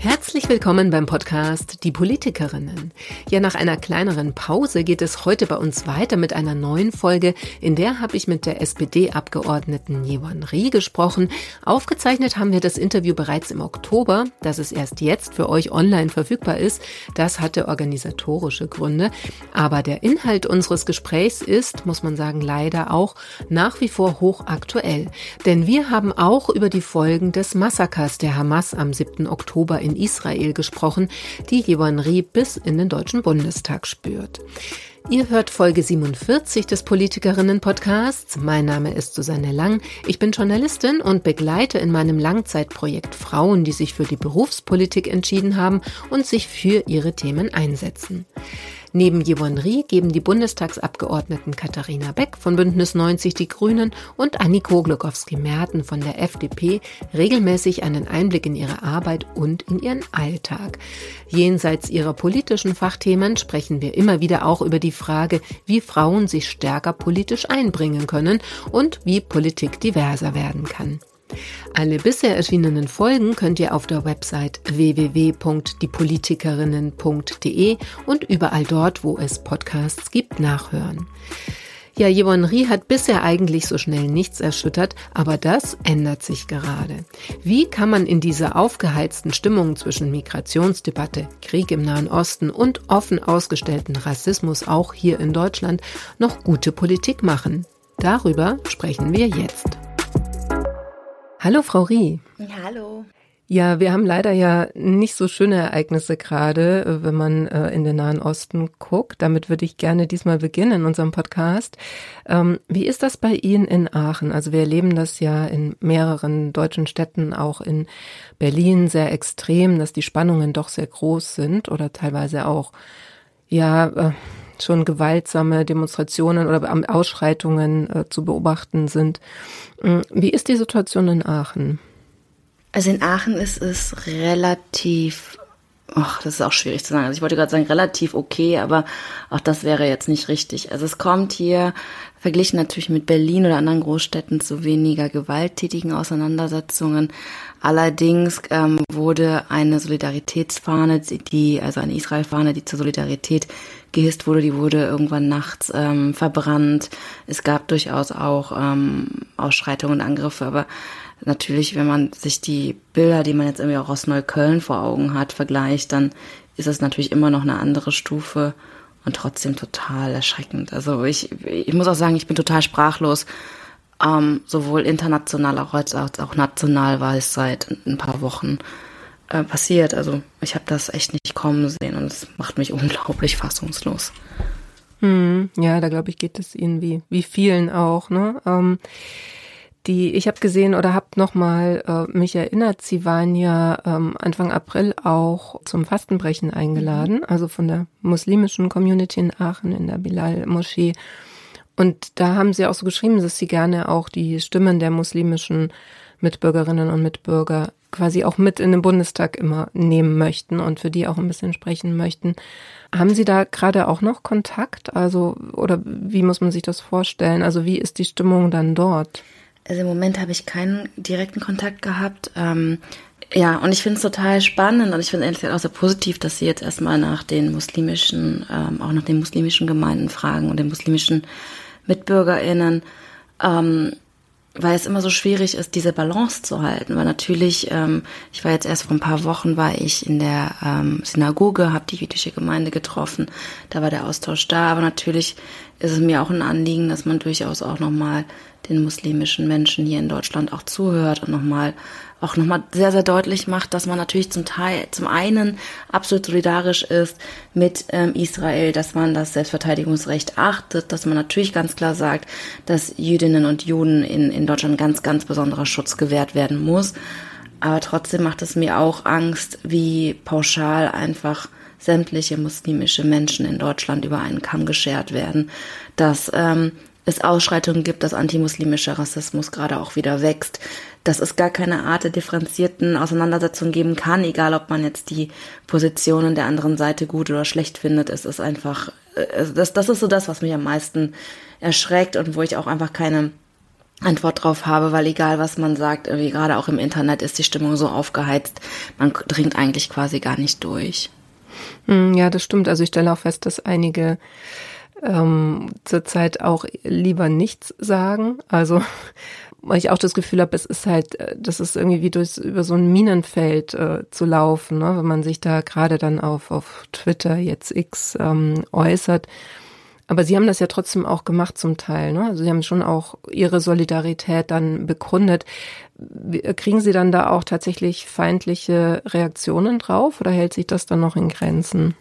Herzlich willkommen beim Podcast Die Politikerinnen. Ja, nach einer kleineren Pause geht es heute bei uns weiter mit einer neuen Folge. In der habe ich mit der SPD-Abgeordneten Jewan Rie gesprochen. Aufgezeichnet haben wir das Interview bereits im Oktober. Dass es erst jetzt für euch online verfügbar ist, das hatte organisatorische Gründe. Aber der Inhalt unseres Gesprächs ist, muss man sagen, leider auch nach wie vor hochaktuell. Denn wir haben auch über die Folgen des Massakers der Hamas am 7. Oktober in Israel gesprochen, die Jewan Rie bis in den Deutschen Bundestag spürt. Ihr hört Folge 47 des Politikerinnen-Podcasts. Mein Name ist Susanne Lang. Ich bin Journalistin und begleite in meinem Langzeitprojekt Frauen, die sich für die Berufspolitik entschieden haben und sich für ihre Themen einsetzen. Neben Jevon Rie geben die Bundestagsabgeordneten Katharina Beck von Bündnis 90 Die Grünen und Anniko Glukowski-Merten von der FDP regelmäßig einen Einblick in ihre Arbeit und in ihren Alltag. Jenseits ihrer politischen Fachthemen sprechen wir immer wieder auch über die Frage, wie Frauen sich stärker politisch einbringen können und wie Politik diverser werden kann. Alle bisher erschienenen Folgen könnt ihr auf der Website www.diepolitikerinnen.de und überall dort, wo es Podcasts gibt, nachhören. Ja, Jevon Rie hat bisher eigentlich so schnell nichts erschüttert, aber das ändert sich gerade. Wie kann man in dieser aufgeheizten Stimmung zwischen Migrationsdebatte, Krieg im Nahen Osten und offen ausgestellten Rassismus auch hier in Deutschland noch gute Politik machen? Darüber sprechen wir jetzt. Hallo, Frau Rie. Hallo. Ja, wir haben leider ja nicht so schöne Ereignisse gerade, äh, wenn man äh, in den Nahen Osten guckt. Damit würde ich gerne diesmal beginnen in unserem Podcast. Ähm, wie ist das bei Ihnen in Aachen? Also wir erleben das ja in mehreren deutschen Städten, auch in Berlin sehr extrem, dass die Spannungen doch sehr groß sind oder teilweise auch, ja, äh, schon gewaltsame Demonstrationen oder Ausschreitungen äh, zu beobachten sind. Mm, wie ist die Situation in Aachen? Also in Aachen ist es relativ, ach, das ist auch schwierig zu sagen. Also ich wollte gerade sagen relativ okay, aber auch das wäre jetzt nicht richtig. Also es kommt hier verglichen natürlich mit Berlin oder anderen Großstädten zu weniger gewalttätigen Auseinandersetzungen. Allerdings ähm, wurde eine Solidaritätsfahne, die also eine Israel-Fahne, die zur Solidarität gehisst wurde, die wurde irgendwann nachts ähm, verbrannt. Es gab durchaus auch ähm, Ausschreitungen und Angriffe, aber natürlich, wenn man sich die Bilder, die man jetzt irgendwie auch aus Neukölln vor Augen hat, vergleicht, dann ist es natürlich immer noch eine andere Stufe und trotzdem total erschreckend. Also ich, ich muss auch sagen, ich bin total sprachlos. Ähm, sowohl international als auch national war es seit ein paar Wochen äh, passiert. Also ich habe das echt nicht kommen sehen und es macht mich unglaublich fassungslos. Hm, ja, da glaube ich, geht es Ihnen wie, wie vielen auch. Ne? Ähm, die, ich habe gesehen oder habe nochmal äh, mich erinnert, Sie waren ja ähm, Anfang April auch zum Fastenbrechen eingeladen, mhm. also von der muslimischen Community in Aachen in der Bilal-Moschee. Und da haben Sie auch so geschrieben, dass Sie gerne auch die Stimmen der muslimischen Mitbürgerinnen und Mitbürger quasi auch mit in den Bundestag immer nehmen möchten und für die auch ein bisschen sprechen möchten. Haben Sie da gerade auch noch Kontakt? Also, oder wie muss man sich das vorstellen? Also, wie ist die Stimmung dann dort? Also im Moment habe ich keinen direkten Kontakt gehabt. Ähm, ja, und ich finde es total spannend und ich finde es auch sehr positiv, dass Sie jetzt erstmal nach den muslimischen, ähm, auch nach den muslimischen Gemeinden fragen und den muslimischen MitbürgerInnen. Ähm, weil es immer so schwierig ist, diese Balance zu halten. Weil natürlich, ähm, ich war jetzt erst vor ein paar Wochen, war ich in der ähm, Synagoge, habe die jüdische Gemeinde getroffen, da war der Austausch da. Aber natürlich ist es mir auch ein Anliegen, dass man durchaus auch nochmal den muslimischen Menschen hier in Deutschland auch zuhört und nochmal auch nochmal sehr, sehr deutlich macht, dass man natürlich zum Teil, zum einen absolut solidarisch ist mit ähm, Israel, dass man das Selbstverteidigungsrecht achtet, dass man natürlich ganz klar sagt, dass Jüdinnen und Juden in, in Deutschland ganz, ganz besonderer Schutz gewährt werden muss. Aber trotzdem macht es mir auch Angst, wie pauschal einfach sämtliche muslimische Menschen in Deutschland über einen Kamm geschert werden, dass ähm, es Ausschreitungen gibt, dass antimuslimischer Rassismus gerade auch wieder wächst, dass es gar keine Art der differenzierten Auseinandersetzung geben kann, egal ob man jetzt die Positionen der anderen Seite gut oder schlecht findet. Es ist einfach, äh, das, das ist so das, was mich am meisten erschreckt und wo ich auch einfach keine Antwort drauf habe, weil egal was man sagt, irgendwie gerade auch im Internet ist die Stimmung so aufgeheizt, man dringt eigentlich quasi gar nicht durch. Hm, ja, das stimmt. Also ich stelle auch fest, dass einige ähm, zurzeit auch lieber nichts sagen. Also weil ich auch das Gefühl habe, es ist halt, äh, das ist irgendwie wie durch über so ein Minenfeld äh, zu laufen, ne? wenn man sich da gerade dann auf, auf Twitter, jetzt X, ähm, äußert. Aber Sie haben das ja trotzdem auch gemacht zum Teil. Ne? Also Sie haben schon auch Ihre Solidarität dann begründet. Kriegen Sie dann da auch tatsächlich feindliche Reaktionen drauf oder hält sich das dann noch in Grenzen?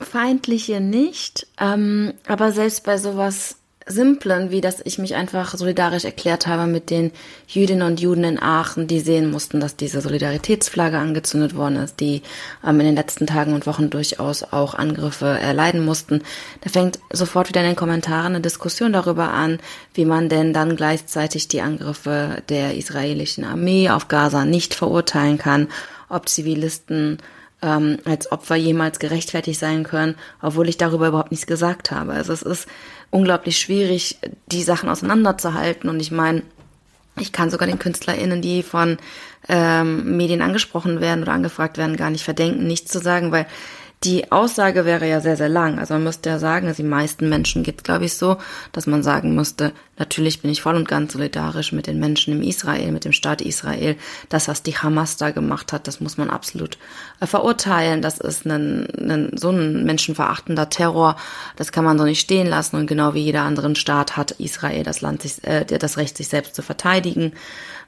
Feindliche nicht, ähm, aber selbst bei sowas Simplen, wie dass ich mich einfach solidarisch erklärt habe mit den Jüdinnen und Juden in Aachen, die sehen mussten, dass diese Solidaritätsflagge angezündet worden ist, die ähm, in den letzten Tagen und Wochen durchaus auch Angriffe erleiden mussten. Da fängt sofort wieder in den Kommentaren eine Diskussion darüber an, wie man denn dann gleichzeitig die Angriffe der israelischen Armee auf Gaza nicht verurteilen kann, ob Zivilisten ähm, als Opfer jemals gerechtfertigt sein können, obwohl ich darüber überhaupt nichts gesagt habe. Also es ist unglaublich schwierig, die Sachen auseinanderzuhalten. Und ich meine, ich kann sogar den KünstlerInnen, die von ähm, Medien angesprochen werden oder angefragt werden, gar nicht verdenken, nichts zu sagen, weil die Aussage wäre ja sehr, sehr lang. Also man müsste ja sagen, dass die meisten Menschen geht, glaube ich, so, dass man sagen müsste, natürlich bin ich voll und ganz solidarisch mit den Menschen im Israel, mit dem Staat Israel. Das, was die Hamas da gemacht hat, das muss man absolut äh, verurteilen. Das ist ein, ein, so ein menschenverachtender Terror. Das kann man so nicht stehen lassen. Und genau wie jeder anderen Staat hat Israel das Land sich, äh, das Recht, sich selbst zu verteidigen.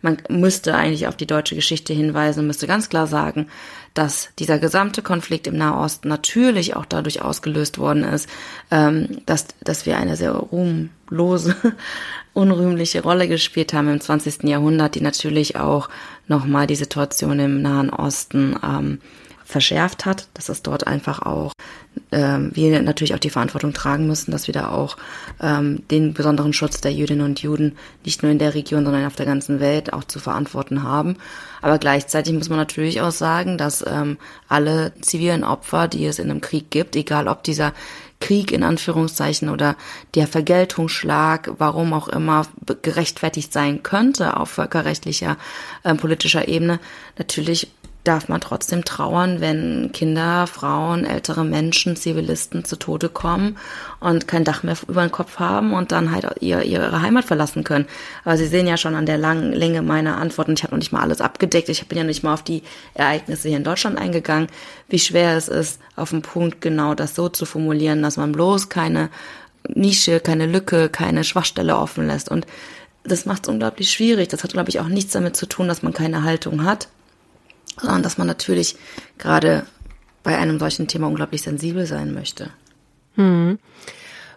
Man müsste eigentlich auf die deutsche Geschichte hinweisen, müsste ganz klar sagen, dass dieser gesamte Konflikt im Nahosten natürlich auch dadurch ausgelöst worden ist, ähm, dass, dass wir eine sehr ruhmlose, unrühmliche Rolle gespielt haben im 20. Jahrhundert, die natürlich auch nochmal die Situation im Nahen Osten ähm, verschärft hat, dass es dort einfach auch ähm, wir natürlich auch die Verantwortung tragen müssen, dass wir da auch ähm, den besonderen Schutz der Jüdinnen und Juden nicht nur in der Region, sondern auf der ganzen Welt auch zu verantworten haben. Aber gleichzeitig muss man natürlich auch sagen, dass ähm, alle zivilen Opfer, die es in einem Krieg gibt, egal ob dieser Krieg in Anführungszeichen oder der Vergeltungsschlag, warum auch immer gerechtfertigt sein könnte auf völkerrechtlicher, äh, politischer Ebene, natürlich darf man trotzdem trauern, wenn Kinder, Frauen, ältere Menschen, Zivilisten zu Tode kommen und kein Dach mehr über den Kopf haben und dann halt ihr, ihre Heimat verlassen können. Aber Sie sehen ja schon an der langen Länge meiner Antworten, ich habe noch nicht mal alles abgedeckt, ich bin ja nicht mal auf die Ereignisse hier in Deutschland eingegangen, wie schwer es ist, auf den Punkt genau das so zu formulieren, dass man bloß keine Nische, keine Lücke, keine Schwachstelle offen lässt. Und das macht es unglaublich schwierig. Das hat, glaube ich, auch nichts damit zu tun, dass man keine Haltung hat, sondern dass man natürlich gerade bei einem solchen Thema unglaublich sensibel sein möchte. Hm.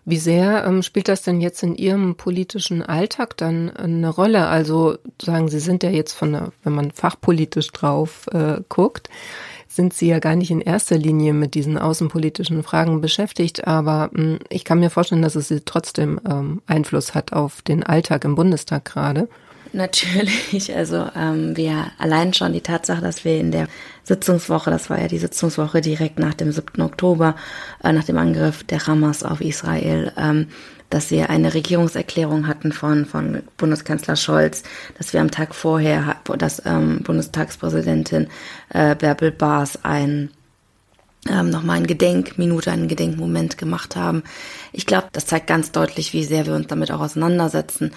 Wie sehr ähm, spielt das denn jetzt in Ihrem politischen Alltag dann eine Rolle? Also sagen Sie sind ja jetzt von, der, wenn man fachpolitisch drauf äh, guckt, sind Sie ja gar nicht in erster Linie mit diesen außenpolitischen Fragen beschäftigt, aber mh, hm, ich kann mir vorstellen, dass es Sie trotzdem ähm, Einfluss hat auf den Alltag im Bundestag gerade. Natürlich, also ähm, wir allein schon die Tatsache, dass wir in der Sitzungswoche, das war ja die Sitzungswoche direkt nach dem 7. Oktober, äh, nach dem Angriff der Hamas auf Israel, ähm, dass wir eine Regierungserklärung hatten von, von Bundeskanzler Scholz, dass wir am Tag vorher, dass ähm, Bundestagspräsidentin äh, Bärbel Baas ein ähm, nochmal eine Gedenkminute, einen Gedenkmoment gemacht haben. Ich glaube, das zeigt ganz deutlich, wie sehr wir uns damit auch auseinandersetzen.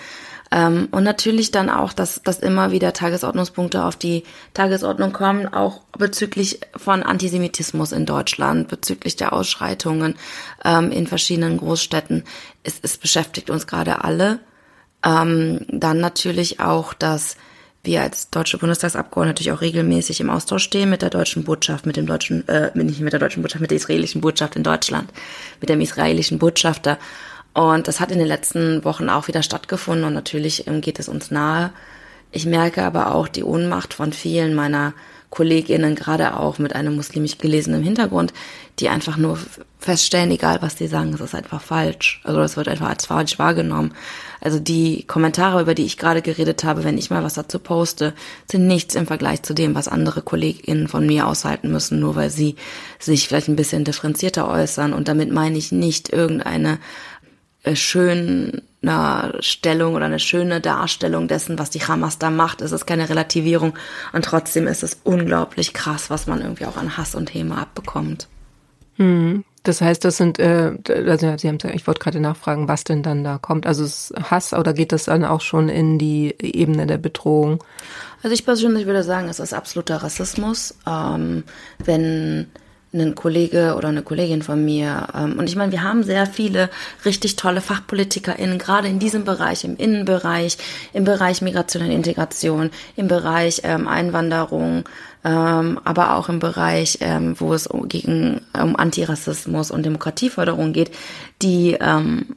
Ähm, und natürlich dann auch, dass, dass immer wieder Tagesordnungspunkte auf die Tagesordnung kommen, auch bezüglich von Antisemitismus in Deutschland, bezüglich der Ausschreitungen ähm, in verschiedenen Großstädten. Es, es beschäftigt uns gerade alle. Ähm, dann natürlich auch, dass wir als deutsche Bundestagsabgeordnete natürlich auch regelmäßig im Austausch stehen mit der deutschen Botschaft, mit dem deutschen, äh, nicht mit der deutschen Botschaft, mit der israelischen Botschaft in Deutschland, mit dem israelischen Botschafter und das hat in den letzten Wochen auch wieder stattgefunden und natürlich ähm, geht es uns nahe. Ich merke aber auch die Ohnmacht von vielen meiner KollegInnen, gerade auch mit einem muslimisch gelesenen Hintergrund, die einfach nur feststellen, egal was die sagen, es ist einfach falsch. Also das wird einfach als falsch wahrgenommen. Also die Kommentare, über die ich gerade geredet habe, wenn ich mal was dazu poste, sind nichts im Vergleich zu dem, was andere KollegInnen von mir aushalten müssen, nur weil sie sich vielleicht ein bisschen differenzierter äußern. Und damit meine ich nicht irgendeine äh, schön eine Stellung oder eine schöne Darstellung dessen, was die Hamas da macht. Es ist keine Relativierung und trotzdem ist es unglaublich krass, was man irgendwie auch an Hass und Häme abbekommt. Hm. Das heißt, das sind, äh, also Sie haben ich wollte gerade nachfragen, was denn dann da kommt. Also ist Hass oder geht das dann auch schon in die Ebene der Bedrohung? Also ich persönlich würde sagen, es ist absoluter Rassismus. Ähm, wenn ein Kollege oder eine Kollegin von mir. Ähm, und ich meine, wir haben sehr viele richtig tolle FachpolitikerInnen, gerade in diesem Bereich, im Innenbereich, im Bereich Migration und Integration, im Bereich ähm, Einwanderung, ähm, aber auch im Bereich, ähm, wo es gegen um Antirassismus und Demokratieförderung geht, die ähm,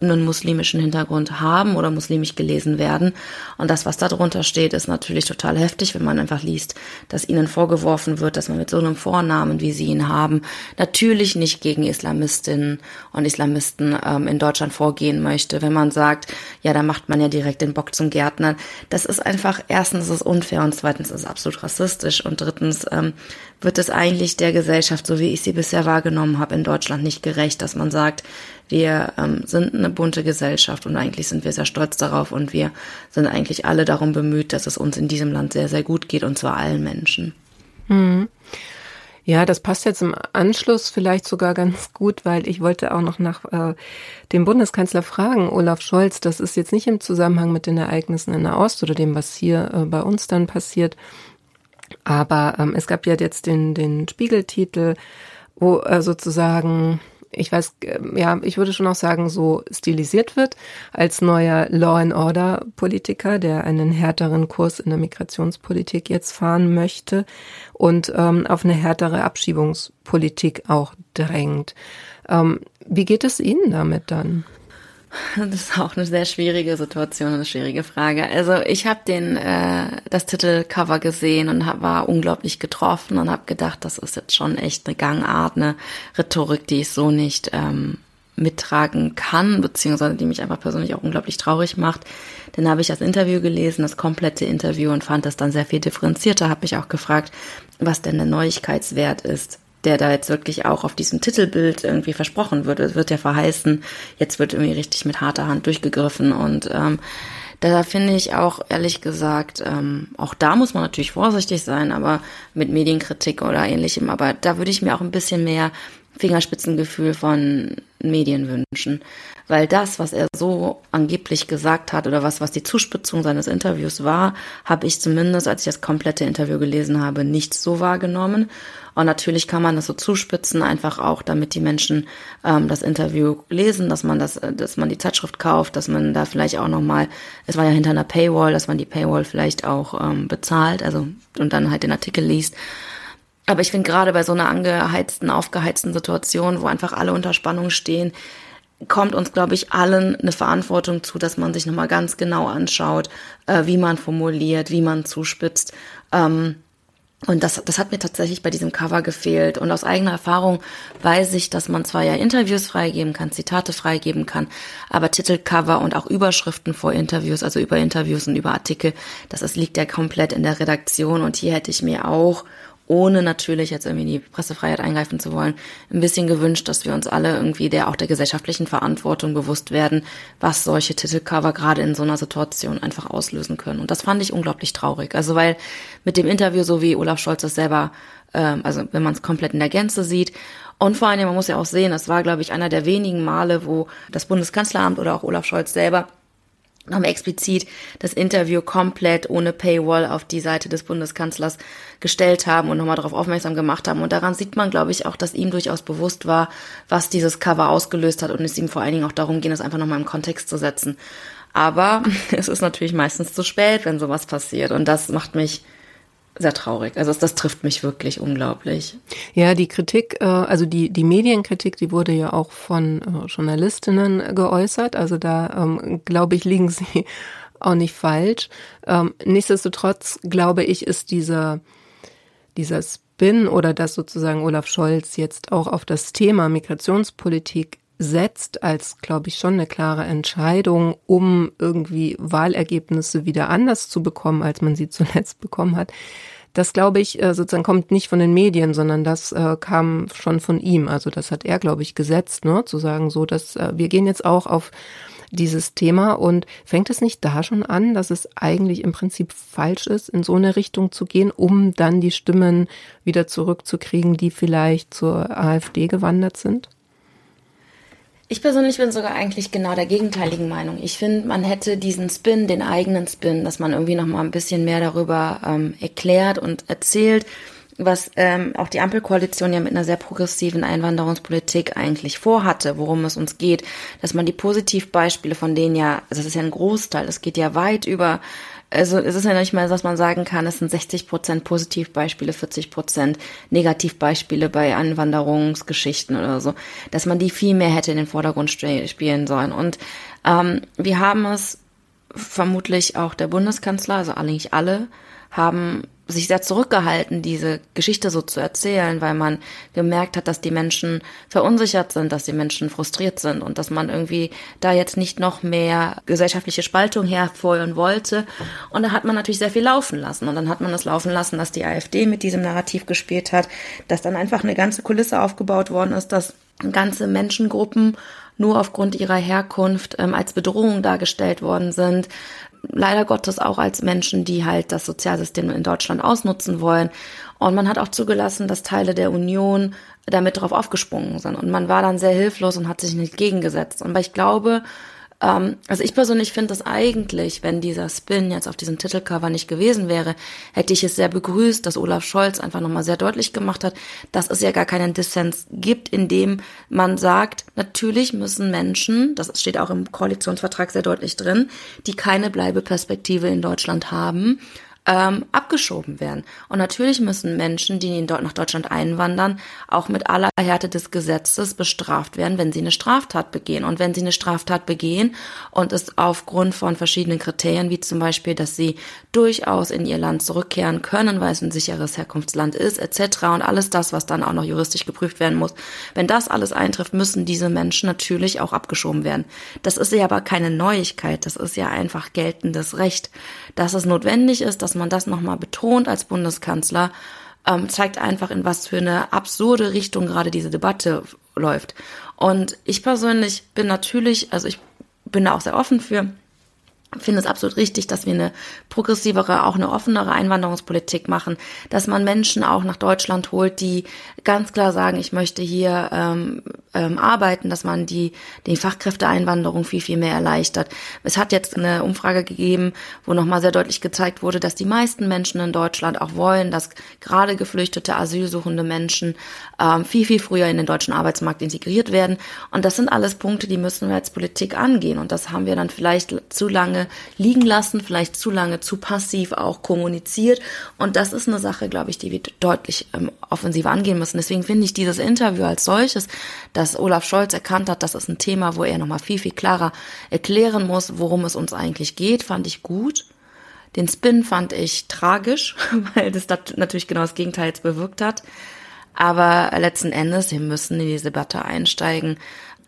einen muslimischen Hintergrund haben oder muslimisch gelesen werden. Und das, was da drunter steht, ist natürlich total heftig, wenn man einfach liest, dass ihnen vorgeworfen wird, dass man mit so einem Vornamen, wie sie ihn haben, natürlich nicht gegen Islamistinnen und Islamisten ähm, in Deutschland vorgehen möchte. Wenn man sagt, ja, da macht man ja direkt den Bock zum Gärtner. Das ist einfach, erstens ist es unfair und zweitens ist es absolut rassistisch und drittens ähm, wird es eigentlich der Gesellschaft, so wie ich sie bisher wahrgenommen habe, in Deutschland nicht gerecht, dass man sagt, wir ähm, sind eine bunte Gesellschaft und eigentlich sind wir sehr stolz darauf und wir sind eigentlich alle darum bemüht, dass es uns in diesem Land sehr, sehr gut geht und zwar allen Menschen. Mhm. Ja, das passt jetzt im Anschluss vielleicht sogar ganz gut, weil ich wollte auch noch nach äh, dem Bundeskanzler fragen, Olaf Scholz. Das ist jetzt nicht im Zusammenhang mit den Ereignissen in der Ost oder dem, was hier äh, bei uns dann passiert. Aber ähm, es gab ja jetzt den, den Spiegeltitel, wo äh, sozusagen ich weiß, ähm, ja, ich würde schon auch sagen, so stilisiert wird als neuer Law and Order Politiker, der einen härteren Kurs in der Migrationspolitik jetzt fahren möchte und ähm, auf eine härtere Abschiebungspolitik auch drängt. Ähm, wie geht es Ihnen damit dann? Das ist auch eine sehr schwierige Situation, eine schwierige Frage. Also ich habe den äh, das Titelcover gesehen und hab, war unglaublich getroffen und habe gedacht, das ist jetzt schon echt eine Gangart, eine Rhetorik, die ich so nicht ähm, mittragen kann, beziehungsweise die mich einfach persönlich auch unglaublich traurig macht. Dann habe ich das Interview gelesen, das komplette Interview und fand das dann sehr viel differenzierter. Habe mich auch gefragt, was denn der Neuigkeitswert ist der da jetzt wirklich auch auf diesem Titelbild irgendwie versprochen wird. Es wird ja verheißen, jetzt wird irgendwie richtig mit harter Hand durchgegriffen und ähm, da finde ich auch ehrlich gesagt, ähm, auch da muss man natürlich vorsichtig sein, aber mit Medienkritik oder ähnlichem, aber da würde ich mir auch ein bisschen mehr Fingerspitzengefühl von Medien wünschen. Weil das, was er so angeblich gesagt hat oder was, was die Zuspitzung seines Interviews war, habe ich zumindest, als ich das komplette Interview gelesen habe, nicht so wahrgenommen. Und natürlich kann man das so zuspitzen, einfach auch, damit die Menschen ähm, das Interview lesen, dass man das, dass man die Zeitschrift kauft, dass man da vielleicht auch nochmal, es war ja hinter einer Paywall, dass man die Paywall vielleicht auch ähm, bezahlt, also und dann halt den Artikel liest. Aber ich finde gerade bei so einer angeheizten, aufgeheizten Situation, wo einfach alle unter Spannung stehen, kommt uns, glaube ich, allen eine Verantwortung zu, dass man sich nochmal ganz genau anschaut, äh, wie man formuliert, wie man zuspitzt. Ähm, und das, das hat mir tatsächlich bei diesem Cover gefehlt. Und aus eigener Erfahrung weiß ich, dass man zwar ja Interviews freigeben kann, Zitate freigeben kann, aber Titelcover und auch Überschriften vor Interviews, also über Interviews und über Artikel, das, das liegt ja komplett in der Redaktion. Und hier hätte ich mir auch ohne natürlich jetzt irgendwie in die Pressefreiheit eingreifen zu wollen, ein bisschen gewünscht, dass wir uns alle irgendwie der auch der gesellschaftlichen Verantwortung bewusst werden, was solche Titelcover gerade in so einer Situation einfach auslösen können. Und das fand ich unglaublich traurig. Also weil mit dem Interview, so wie Olaf Scholz das selber, ähm, also wenn man es komplett in der Gänze sieht, und vor allem, man muss ja auch sehen, das war, glaube ich, einer der wenigen Male, wo das Bundeskanzleramt oder auch Olaf Scholz selber haben explizit das Interview komplett ohne Paywall auf die Seite des Bundeskanzlers gestellt haben und nochmal darauf aufmerksam gemacht haben. Und daran sieht man, glaube ich, auch, dass ihm durchaus bewusst war, was dieses Cover ausgelöst hat und es ihm vor allen Dingen auch darum ging, das einfach nochmal im Kontext zu setzen. Aber es ist natürlich meistens zu spät, wenn sowas passiert. Und das macht mich sehr traurig. Also das, das, trifft mich wirklich unglaublich. Ja, die Kritik, äh, also die, die Medienkritik, die wurde ja auch von äh, Journalistinnen geäußert. Also da, ähm, glaube ich, liegen sie auch nicht falsch. Ähm, nichtsdestotrotz, glaube ich, ist dieser, dieser Spin oder dass sozusagen Olaf Scholz jetzt auch auf das Thema Migrationspolitik setzt als, glaube ich, schon eine klare Entscheidung, um irgendwie Wahlergebnisse wieder anders zu bekommen, als man sie zuletzt bekommen hat. Das, glaube ich, äh, sozusagen kommt nicht von den Medien, sondern das äh, kam schon von ihm. Also das hat er, glaube ich, gesetzt, ne? zu sagen, so, dass äh, wir gehen jetzt auch auf dieses Thema. Und fängt es nicht da schon an, dass es eigentlich im Prinzip falsch ist, in so eine Richtung zu gehen, um dann die Stimmen wieder zurückzukriegen, die vielleicht zur AfD gewandert sind? Ich persönlich bin sogar eigentlich genau der gegenteiligen Meinung. Ich finde, man hätte diesen Spin, den eigenen Spin, dass man irgendwie noch mal ein bisschen mehr darüber ähm, erklärt und erzählt, was ähm, auch die Ampelkoalition ja mit einer sehr progressiven Einwanderungspolitik eigentlich vorhatte, worum es uns geht, dass man die Positivbeispiele von denen ja, also das ist ja ein Großteil, es geht ja weit über, also es ist ja nicht mal, dass man sagen kann, es sind 60 Prozent Positivbeispiele, 40 Prozent Negativbeispiele bei Einwanderungsgeschichten oder so, dass man die viel mehr hätte in den Vordergrund spielen sollen. Und ähm, wir haben es vermutlich auch der Bundeskanzler, also eigentlich alle, haben sich sehr zurückgehalten, diese Geschichte so zu erzählen, weil man gemerkt hat, dass die Menschen verunsichert sind, dass die Menschen frustriert sind und dass man irgendwie da jetzt nicht noch mehr gesellschaftliche Spaltung hervorholen wollte. Und da hat man natürlich sehr viel laufen lassen. Und dann hat man es laufen lassen, dass die AfD mit diesem Narrativ gespielt hat, dass dann einfach eine ganze Kulisse aufgebaut worden ist, dass ganze Menschengruppen nur aufgrund ihrer Herkunft ähm, als Bedrohung dargestellt worden sind, leider Gottes auch als Menschen, die halt das Sozialsystem in Deutschland ausnutzen wollen. Und man hat auch zugelassen, dass Teile der Union damit drauf aufgesprungen sind. Und man war dann sehr hilflos und hat sich nicht gegengesetzt. Aber ich glaube, ähm, also ich persönlich finde es eigentlich, wenn dieser Spin jetzt auf diesem Titelcover nicht gewesen wäre, hätte ich es sehr begrüßt, dass Olaf Scholz einfach nochmal sehr deutlich gemacht hat, dass es ja gar keinen Dissens gibt, in dem man sagt, natürlich müssen Menschen, das steht auch im Koalitionsvertrag sehr deutlich drin, die keine Bleibeperspektive in Deutschland haben, ähm, abgeschoben werden. Und natürlich müssen Menschen, die nach Deutschland einwandern, auch mit aller Härte des Gesetzes bestraft werden, wenn sie eine Straftat begehen. Und wenn sie eine Straftat begehen und es aufgrund von verschiedenen Kriterien, wie zum Beispiel, dass sie durchaus in ihr Land zurückkehren können, weil es ein sicheres Herkunftsland ist, etc. und alles das, was dann auch noch juristisch geprüft werden muss, wenn das alles eintrifft, müssen diese Menschen natürlich auch abgeschoben werden. Das ist ja aber keine Neuigkeit, das ist ja einfach geltendes Recht. Dass es notwendig ist, dass man das nochmal betont als Bundeskanzler, ähm, zeigt einfach, in was für eine absurde Richtung gerade diese Debatte läuft. Und ich persönlich bin natürlich, also ich bin da auch sehr offen für, finde es absolut richtig, dass wir eine progressivere, auch eine offenere Einwanderungspolitik machen, dass man Menschen auch nach Deutschland holt, die ganz klar sagen, ich möchte hier ähm, ähm, arbeiten, dass man die, die Fachkräfteeinwanderung viel, viel mehr erleichtert. Es hat jetzt eine Umfrage gegeben, wo nochmal sehr deutlich gezeigt wurde, dass die meisten Menschen in Deutschland auch wollen, dass gerade geflüchtete, asylsuchende Menschen ähm, viel, viel früher in den deutschen Arbeitsmarkt integriert werden. Und das sind alles Punkte, die müssen wir als Politik angehen. Und das haben wir dann vielleicht zu lange liegen lassen, vielleicht zu lange zu passiv auch kommuniziert. Und das ist eine Sache, glaube ich, die wir deutlich ähm, offensiver angehen müssen. Deswegen finde ich dieses Interview als solches, dass Olaf Scholz erkannt hat, das ist ein Thema, wo er nochmal viel, viel klarer erklären muss, worum es uns eigentlich geht, fand ich gut. Den Spin fand ich tragisch, weil das natürlich genau das Gegenteil jetzt bewirkt hat. Aber letzten Endes, wir müssen in diese Debatte einsteigen.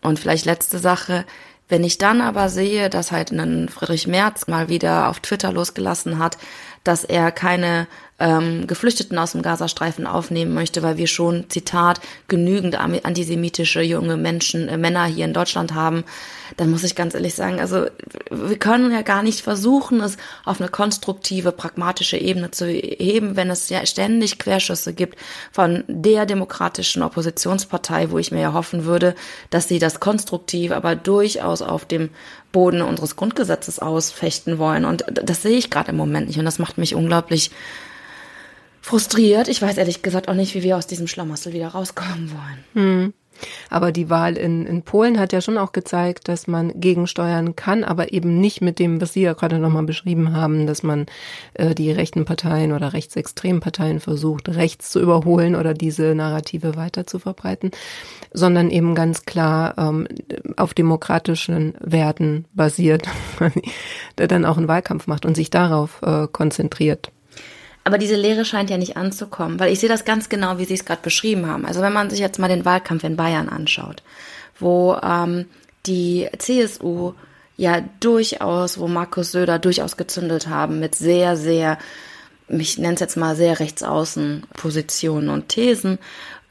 Und vielleicht letzte Sache, wenn ich dann aber sehe, dass halt ein Friedrich Merz mal wieder auf Twitter losgelassen hat, dass er keine ähm, Geflüchteten aus dem Gazastreifen aufnehmen möchte, weil wir schon, Zitat, genügend antisemitische junge Menschen, äh, Männer hier in Deutschland haben, dann muss ich ganz ehrlich sagen, also wir können ja gar nicht versuchen, es auf eine konstruktive, pragmatische Ebene zu heben, wenn es ja ständig Querschüsse gibt von der demokratischen Oppositionspartei, wo ich mir ja hoffen würde, dass sie das konstruktiv, aber durchaus auf dem Boden unseres Grundgesetzes ausfechten wollen. Und das sehe ich gerade im Moment nicht. Und das macht mich unglaublich frustriert. Ich weiß ehrlich gesagt auch nicht, wie wir aus diesem Schlamassel wieder rauskommen wollen. Hm. Aber die Wahl in, in Polen hat ja schon auch gezeigt, dass man gegensteuern kann, aber eben nicht mit dem, was Sie ja gerade nochmal beschrieben haben, dass man äh, die rechten Parteien oder rechtsextremen Parteien versucht, rechts zu überholen oder diese Narrative weiter zu verbreiten, sondern eben ganz klar ähm, auf demokratischen Werten basiert, der dann auch einen Wahlkampf macht und sich darauf äh, konzentriert. Aber diese Lehre scheint ja nicht anzukommen, weil ich sehe das ganz genau, wie Sie es gerade beschrieben haben. Also wenn man sich jetzt mal den Wahlkampf in Bayern anschaut, wo ähm, die CSU ja durchaus, wo Markus Söder durchaus gezündelt haben mit sehr, sehr ich nenne es jetzt mal sehr rechtsaußen Positionen und Thesen.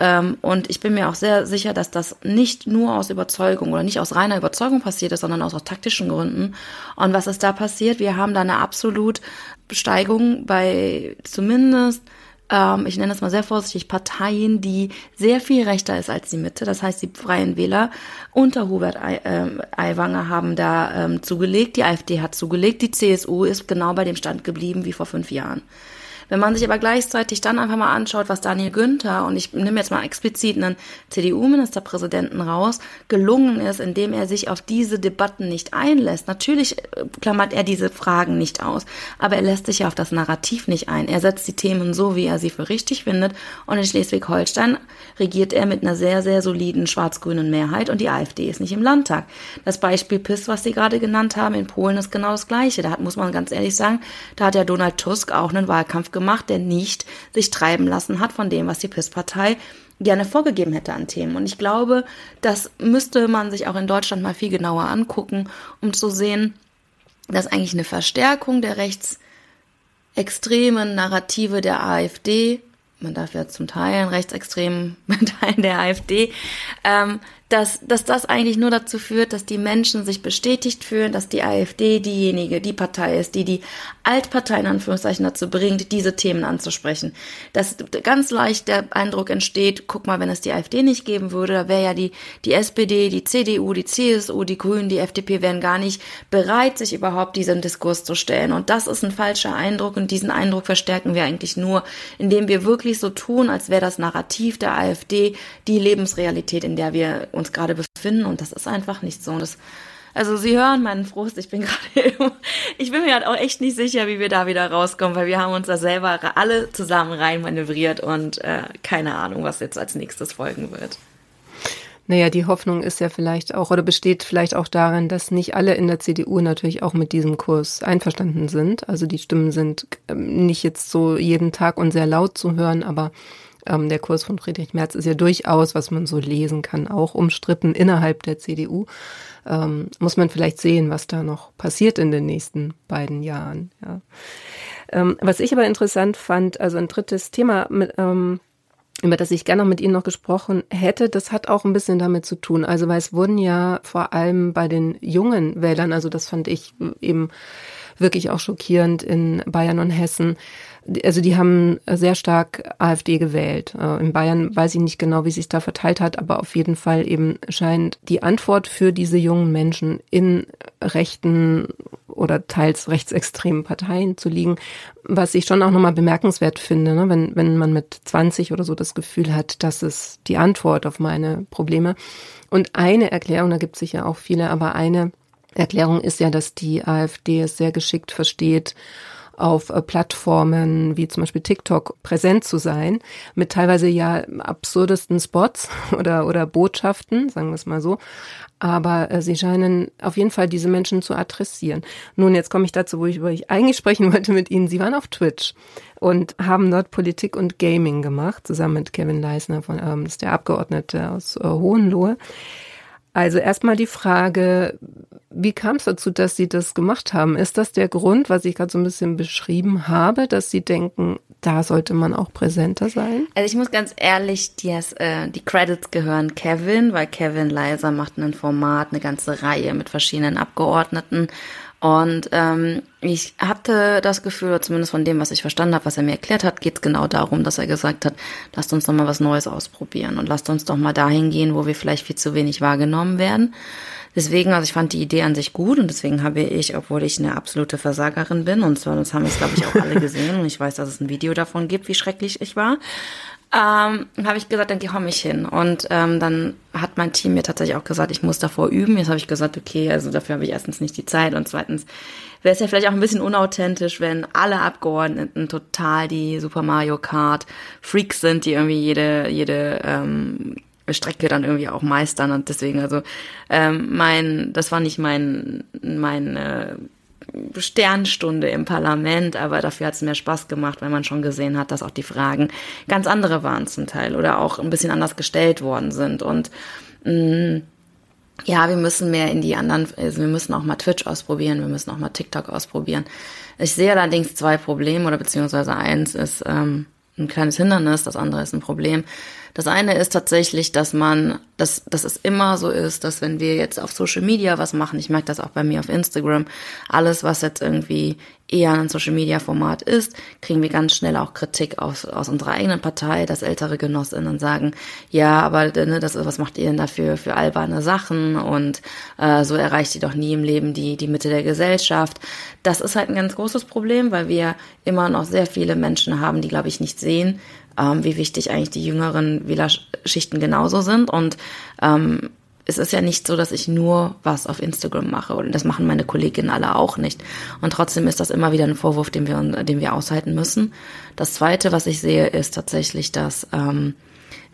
Ähm, und ich bin mir auch sehr sicher, dass das nicht nur aus Überzeugung oder nicht aus reiner Überzeugung passiert ist, sondern aus, aus taktischen Gründen. Und was ist da passiert? Wir haben da eine absolut Steigung bei zumindest ähm, ich nenne das mal sehr vorsichtig, Parteien, die sehr viel rechter ist als die Mitte. Das heißt, die Freien Wähler unter Hubert ähm, Aiwanger haben da ähm, zugelegt, die AfD hat zugelegt, die CSU ist genau bei dem Stand geblieben wie vor fünf Jahren. Wenn man sich aber gleichzeitig dann einfach mal anschaut, was Daniel Günther, und ich nehme jetzt mal explizit einen CDU-Ministerpräsidenten raus, gelungen ist, indem er sich auf diese Debatten nicht einlässt. Natürlich äh, klammert er diese Fragen nicht aus, aber er lässt sich ja auf das Narrativ nicht ein. Er setzt die Themen so, wie er sie für richtig findet. Und in Schleswig-Holstein regiert er mit einer sehr, sehr soliden schwarz-grünen Mehrheit und die AfD ist nicht im Landtag. Das Beispiel PIS, was Sie gerade genannt haben, in Polen ist genau das Gleiche. Da hat, muss man ganz ehrlich sagen, da hat ja Donald Tusk auch einen Wahlkampf gemacht, der nicht sich treiben lassen hat von dem, was die PIS-Partei gerne vorgegeben hätte an Themen. Und ich glaube, das müsste man sich auch in Deutschland mal viel genauer angucken, um zu sehen, dass eigentlich eine Verstärkung der rechtsextremen Narrative der AfD, man darf ja zum Teil einen rechtsextremen Teil der AfD, ähm, dass, dass das eigentlich nur dazu führt, dass die Menschen sich bestätigt fühlen, dass die AfD diejenige, die Partei ist, die die Altpartei in Anführungszeichen dazu bringt, diese Themen anzusprechen. Dass ganz leicht der Eindruck entsteht, guck mal, wenn es die AfD nicht geben würde, da wäre ja die, die SPD, die CDU, die CSU, die Grünen, die FDP wären gar nicht bereit, sich überhaupt diesen Diskurs zu stellen. Und das ist ein falscher Eindruck und diesen Eindruck verstärken wir eigentlich nur, indem wir wirklich so tun, als wäre das Narrativ der AfD die Lebensrealität, in der wir uns gerade befinden und das ist einfach nicht so. Und das, also Sie hören meinen Frust, ich bin gerade, ich bin mir halt auch echt nicht sicher, wie wir da wieder rauskommen, weil wir haben uns da selber alle zusammen rein manövriert und äh, keine Ahnung, was jetzt als nächstes folgen wird. Naja, die Hoffnung ist ja vielleicht auch oder besteht vielleicht auch darin, dass nicht alle in der CDU natürlich auch mit diesem Kurs einverstanden sind. Also die Stimmen sind ähm, nicht jetzt so jeden Tag und sehr laut zu hören, aber ähm, der Kurs von Friedrich Merz ist ja durchaus, was man so lesen kann, auch umstritten innerhalb der CDU. Ähm, muss man vielleicht sehen, was da noch passiert in den nächsten beiden Jahren. Ja. Ähm, was ich aber interessant fand, also ein drittes Thema, mit, ähm, über das ich gerne noch mit Ihnen noch gesprochen hätte, das hat auch ein bisschen damit zu tun. Also weil es wurden ja vor allem bei den jungen Wählern, also das fand ich eben wirklich auch schockierend in Bayern und Hessen, also die haben sehr stark AfD gewählt. Äh, in Bayern weiß ich nicht genau, wie sich da verteilt hat, aber auf jeden Fall eben scheint die Antwort für diese jungen Menschen in rechten oder teils rechtsextremen Parteien zu liegen, was ich schon auch nochmal bemerkenswert finde, ne? wenn, wenn man mit 20 oder so das Gefühl hat, das ist die Antwort auf meine Probleme. Und eine Erklärung, da gibt es sicher auch viele, aber eine Erklärung ist ja, dass die AfD es sehr geschickt versteht, auf äh, Plattformen wie zum Beispiel TikTok präsent zu sein, mit teilweise ja absurdesten Spots oder, oder Botschaften, sagen wir es mal so. Aber äh, sie scheinen auf jeden Fall diese Menschen zu adressieren. Nun, jetzt komme ich dazu, wo ich, wo ich eigentlich sprechen wollte mit Ihnen. Sie waren auf Twitch und haben dort Politik und Gaming gemacht, zusammen mit Kevin Leisner, von, ähm, das ist der Abgeordnete aus äh, Hohenlohe. Also erstmal die Frage, wie kam es dazu, dass Sie das gemacht haben? Ist das der Grund, was ich gerade so ein bisschen beschrieben habe, dass Sie denken, da sollte man auch präsenter sein? Also ich muss ganz ehrlich, die, äh, die Credits gehören Kevin, weil Kevin Leiser macht ein Format, eine ganze Reihe mit verschiedenen Abgeordneten und ähm, ich hatte das Gefühl, zumindest von dem, was ich verstanden habe, was er mir erklärt hat, geht es genau darum, dass er gesagt hat, lasst uns doch mal was Neues ausprobieren und lasst uns doch mal dahin gehen, wo wir vielleicht viel zu wenig wahrgenommen werden. Deswegen, also ich fand die Idee an sich gut und deswegen habe ich, obwohl ich eine absolute Versagerin bin, und zwar, das haben jetzt, glaube ich, auch alle gesehen und ich weiß, dass es ein Video davon gibt, wie schrecklich ich war, ähm, habe ich gesagt, dann komm ich hin. Und ähm, dann hat mein Team mir tatsächlich auch gesagt, ich muss davor üben. Jetzt habe ich gesagt, okay, also dafür habe ich erstens nicht die Zeit und zweitens wäre es ja vielleicht auch ein bisschen unauthentisch, wenn alle Abgeordneten total die Super Mario Kart Freaks sind, die irgendwie jede jede ähm, Strecke dann irgendwie auch meistern und deswegen also ähm, mein das war nicht mein mein äh, Sternstunde im Parlament, aber dafür hat es mehr Spaß gemacht, weil man schon gesehen hat, dass auch die Fragen ganz andere waren zum Teil oder auch ein bisschen anders gestellt worden sind. Und mh, mm, ja, wir müssen mehr in die anderen, also wir müssen auch mal Twitch ausprobieren, wir müssen auch mal TikTok ausprobieren. Ich sehe allerdings zwei Probleme oder beziehungsweise eins ist ähm, ein kleines Hindernis, das andere ist ein Problem. Das eine ist tatsächlich, dass man, dass, dass es immer so ist, dass wenn wir jetzt auf Social Media was machen, ich merke das auch bei mir auf Instagram, alles, was jetzt irgendwie eher ein Social Media Format ist, kriegen wir ganz schnell auch Kritik aus, aus unserer eigenen Partei, dass ältere Genossinnen sagen, ja, aber ne, das, was macht ihr denn dafür für alberne Sachen und äh, so erreicht ihr doch nie im Leben die, die Mitte der Gesellschaft. Das ist halt ein ganz großes Problem, weil wir immer noch sehr viele Menschen haben, die, glaube ich, nicht sehen, ähm, wie wichtig eigentlich die jüngeren Wählerschichten genauso sind. Und ähm, es ist ja nicht so, dass ich nur was auf Instagram mache und das machen meine Kolleginnen alle auch nicht. Und trotzdem ist das immer wieder ein Vorwurf, den wir, den wir aushalten müssen. Das Zweite, was ich sehe, ist tatsächlich, dass ähm,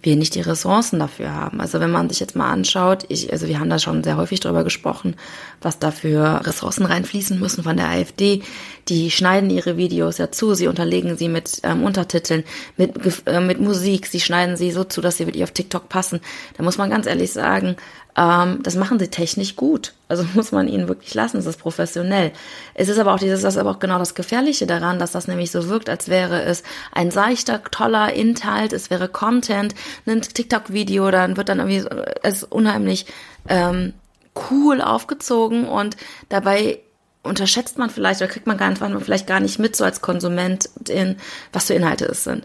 wir nicht die Ressourcen dafür haben. Also wenn man sich jetzt mal anschaut, ich, also wir haben da schon sehr häufig drüber gesprochen, was dafür Ressourcen reinfließen müssen von der AfD. Die schneiden ihre Videos ja zu, sie unterlegen sie mit ähm, Untertiteln, mit, äh, mit Musik, sie schneiden sie so zu, dass sie wirklich auf TikTok passen. Da muss man ganz ehrlich sagen, ähm, das machen sie technisch gut. Also muss man ihnen wirklich lassen, es ist professionell. Es ist aber auch dieses, das ist aber auch genau das Gefährliche daran, dass das nämlich so wirkt, als wäre es ein seichter, toller Inhalt, es wäre Content, ein TikTok-Video, dann wird dann irgendwie es unheimlich ähm, cool aufgezogen und dabei unterschätzt man vielleicht oder kriegt man gar nicht, vielleicht gar nicht mit, so als Konsument, in, was für Inhalte es sind.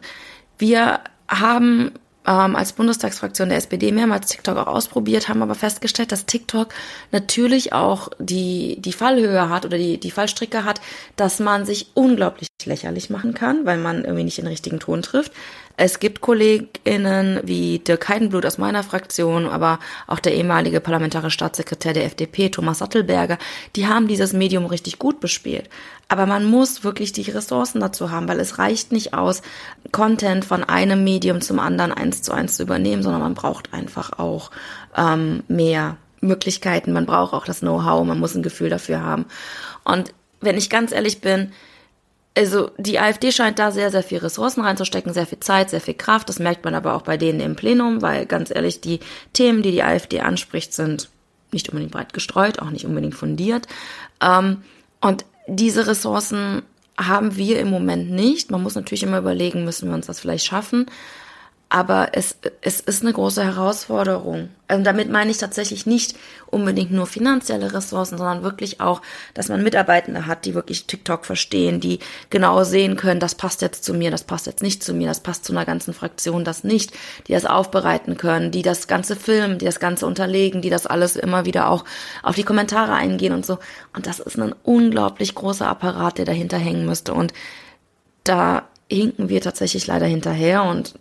Wir haben ähm, als Bundestagsfraktion der SPD mehrmals TikTok auch ausprobiert, haben aber festgestellt, dass TikTok natürlich auch die, die Fallhöhe hat oder die, die Fallstricke hat, dass man sich unglaublich lächerlich machen kann, weil man irgendwie nicht den richtigen Ton trifft. Es gibt KollegInnen wie Dirk Heidenblut aus meiner Fraktion, aber auch der ehemalige parlamentarische Staatssekretär der FDP, Thomas Sattelberger, die haben dieses Medium richtig gut bespielt. Aber man muss wirklich die Ressourcen dazu haben, weil es reicht nicht aus, Content von einem Medium zum anderen eins zu eins zu übernehmen, sondern man braucht einfach auch ähm, mehr Möglichkeiten, man braucht auch das Know-how, man muss ein Gefühl dafür haben. Und wenn ich ganz ehrlich bin, also die AfD scheint da sehr, sehr viel Ressourcen reinzustecken, sehr viel Zeit, sehr viel Kraft. Das merkt man aber auch bei denen im Plenum, weil ganz ehrlich, die Themen, die die AfD anspricht, sind nicht unbedingt breit gestreut, auch nicht unbedingt fundiert. Ähm, und diese Ressourcen haben wir im Moment nicht. Man muss natürlich immer überlegen, müssen wir uns das vielleicht schaffen. Aber es, es ist eine große Herausforderung. Und damit meine ich tatsächlich nicht unbedingt nur finanzielle Ressourcen, sondern wirklich auch, dass man Mitarbeitende hat, die wirklich TikTok verstehen, die genau sehen können, das passt jetzt zu mir, das passt jetzt nicht zu mir, das passt zu einer ganzen Fraktion, das nicht, die das aufbereiten können, die das Ganze filmen, die das Ganze unterlegen, die das alles immer wieder auch auf die Kommentare eingehen und so. Und das ist ein unglaublich großer Apparat, der dahinter hängen müsste. Und da hinken wir tatsächlich leider hinterher und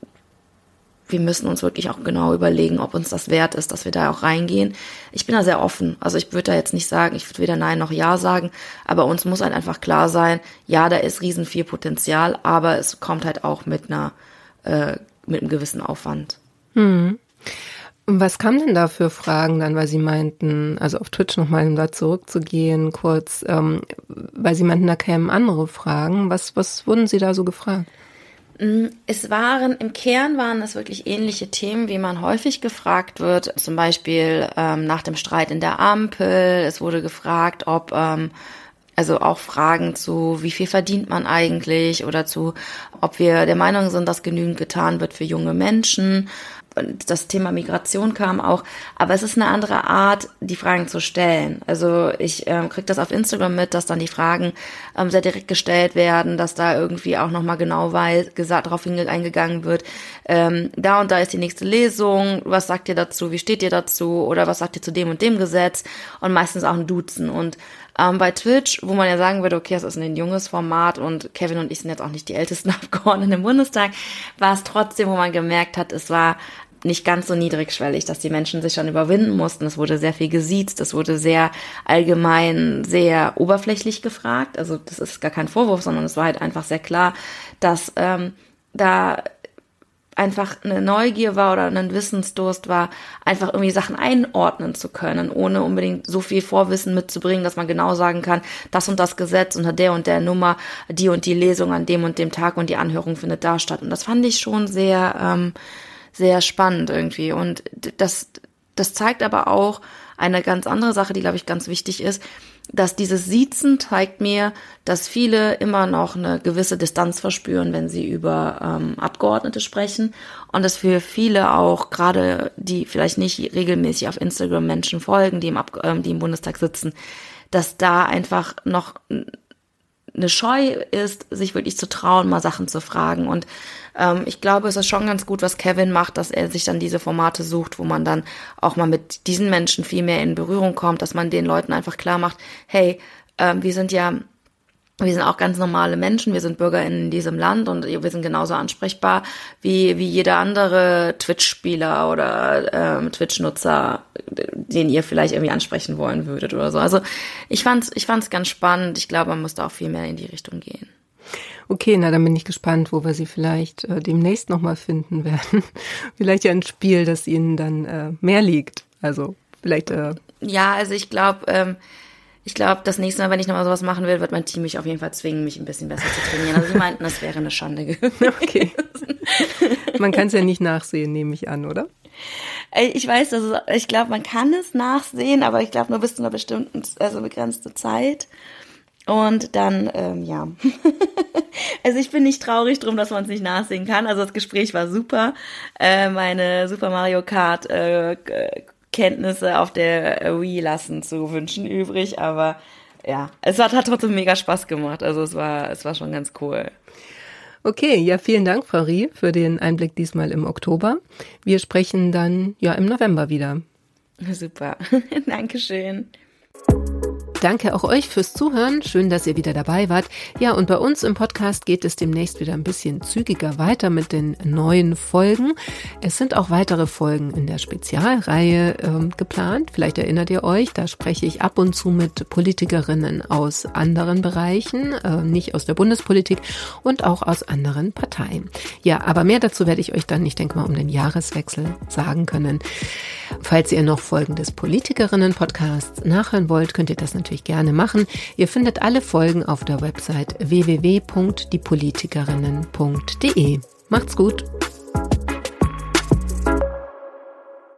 wir müssen uns wirklich auch genau überlegen, ob uns das wert ist, dass wir da auch reingehen. Ich bin da sehr offen. Also ich würde da jetzt nicht sagen, ich würde weder Nein noch Ja sagen, aber uns muss halt einfach klar sein, ja, da ist riesen viel Potenzial, aber es kommt halt auch mit einer, äh, mit einem gewissen Aufwand. Hm. Was kamen denn da für Fragen dann, weil Sie meinten, also auf Twitch nochmal, um da zurückzugehen, kurz, ähm, weil Sie meinten, da kämen andere Fragen. Was, was wurden Sie da so gefragt? Mm, es waren, im Kern waren es wirklich ähnliche Themen, wie man häufig gefragt wird. Zum Beispiel ähm, nach dem Streit in der Ampel. Es wurde gefragt, ob, ähm, also auch Fragen zu, wie viel verdient man eigentlich oder zu, ob wir der Meinung sind, dass genügend getan wird für junge Menschen das Thema Migration kam auch, aber es ist eine andere Art, die Fragen zu stellen. Also ich ähm, kriege das auf Instagram mit, dass dann die Fragen ähm, sehr direkt gestellt werden, dass da irgendwie auch nochmal genau weiß, gesagt, darauf eingegangen wird, ähm, da und da ist die nächste Lesung, was sagt ihr dazu, wie steht ihr dazu? Oder was sagt ihr zu dem und dem Gesetz? Und meistens auch ein Duzen. Und ähm, bei Twitch, wo man ja sagen würde, okay, es ist ein junges Format und Kevin und ich sind jetzt auch nicht die ältesten Abgeordneten im Bundestag, war es trotzdem, wo man gemerkt hat, es war nicht ganz so niedrigschwellig, dass die Menschen sich schon überwinden mussten. Es wurde sehr viel gesiezt, es wurde sehr allgemein, sehr oberflächlich gefragt. Also das ist gar kein Vorwurf, sondern es war halt einfach sehr klar, dass ähm, da einfach eine Neugier war oder ein Wissensdurst war, einfach irgendwie Sachen einordnen zu können, ohne unbedingt so viel Vorwissen mitzubringen, dass man genau sagen kann, das und das Gesetz unter der und der Nummer, die und die Lesung an dem und dem Tag und die Anhörung findet da statt. Und das fand ich schon sehr ähm, sehr spannend irgendwie. Und das, das zeigt aber auch eine ganz andere Sache, die, glaube ich, ganz wichtig ist, dass dieses Siezen zeigt mir, dass viele immer noch eine gewisse Distanz verspüren, wenn sie über ähm, Abgeordnete sprechen und dass für viele auch gerade die vielleicht nicht regelmäßig auf Instagram Menschen folgen, die im, Ab ähm, die im Bundestag sitzen, dass da einfach noch eine Scheu ist, sich wirklich zu trauen, mal Sachen zu fragen. Und ähm, ich glaube, es ist schon ganz gut, was Kevin macht, dass er sich dann diese Formate sucht, wo man dann auch mal mit diesen Menschen viel mehr in Berührung kommt, dass man den Leuten einfach klar macht, hey, ähm, wir sind ja wir sind auch ganz normale Menschen, wir sind Bürger in diesem Land und wir sind genauso ansprechbar wie, wie jeder andere Twitch-Spieler oder ähm, Twitch-Nutzer, den ihr vielleicht irgendwie ansprechen wollen würdet oder so. Also ich fand's, ich fand's ganz spannend. Ich glaube, man muss da auch viel mehr in die Richtung gehen. Okay, na dann bin ich gespannt, wo wir sie vielleicht äh, demnächst nochmal finden werden. vielleicht ja ein Spiel, das ihnen dann äh, mehr liegt. Also vielleicht. Äh ja, also ich glaube, ähm, ich glaube, das nächste Mal, wenn ich nochmal sowas machen will, wird mein Team mich auf jeden Fall zwingen, mich ein bisschen besser zu trainieren. Also sie meinten, das wäre eine Schande gewesen. Okay. Man kann es ja nicht nachsehen, nehme ich an, oder? Ich weiß, also ich glaube, man kann es nachsehen, aber ich glaube nur bis zu einer bestimmten, also begrenzte Zeit. Und dann, ähm, ja. also ich bin nicht traurig drum, dass man es nicht nachsehen kann. Also das Gespräch war super. Äh, meine Super Mario Kart äh, Kenntnisse auf der Wii lassen zu wünschen übrig, aber ja, es hat, hat trotzdem mega Spaß gemacht. Also es war, es war schon ganz cool. Okay, ja, vielen Dank, Frau Rie, für den Einblick diesmal im Oktober. Wir sprechen dann ja im November wieder. Super. Dankeschön. Danke auch euch fürs Zuhören. Schön, dass ihr wieder dabei wart. Ja, und bei uns im Podcast geht es demnächst wieder ein bisschen zügiger weiter mit den neuen Folgen. Es sind auch weitere Folgen in der Spezialreihe äh, geplant. Vielleicht erinnert ihr euch, da spreche ich ab und zu mit Politikerinnen aus anderen Bereichen, äh, nicht aus der Bundespolitik und auch aus anderen Parteien. Ja, aber mehr dazu werde ich euch dann, ich denke mal, um den Jahreswechsel sagen können. Falls ihr noch Folgen des Politikerinnen-Podcasts nachhören wollt, könnt ihr das natürlich gerne machen. Ihr findet alle Folgen auf der Website www.diepolitikerinnen.de. Macht's gut!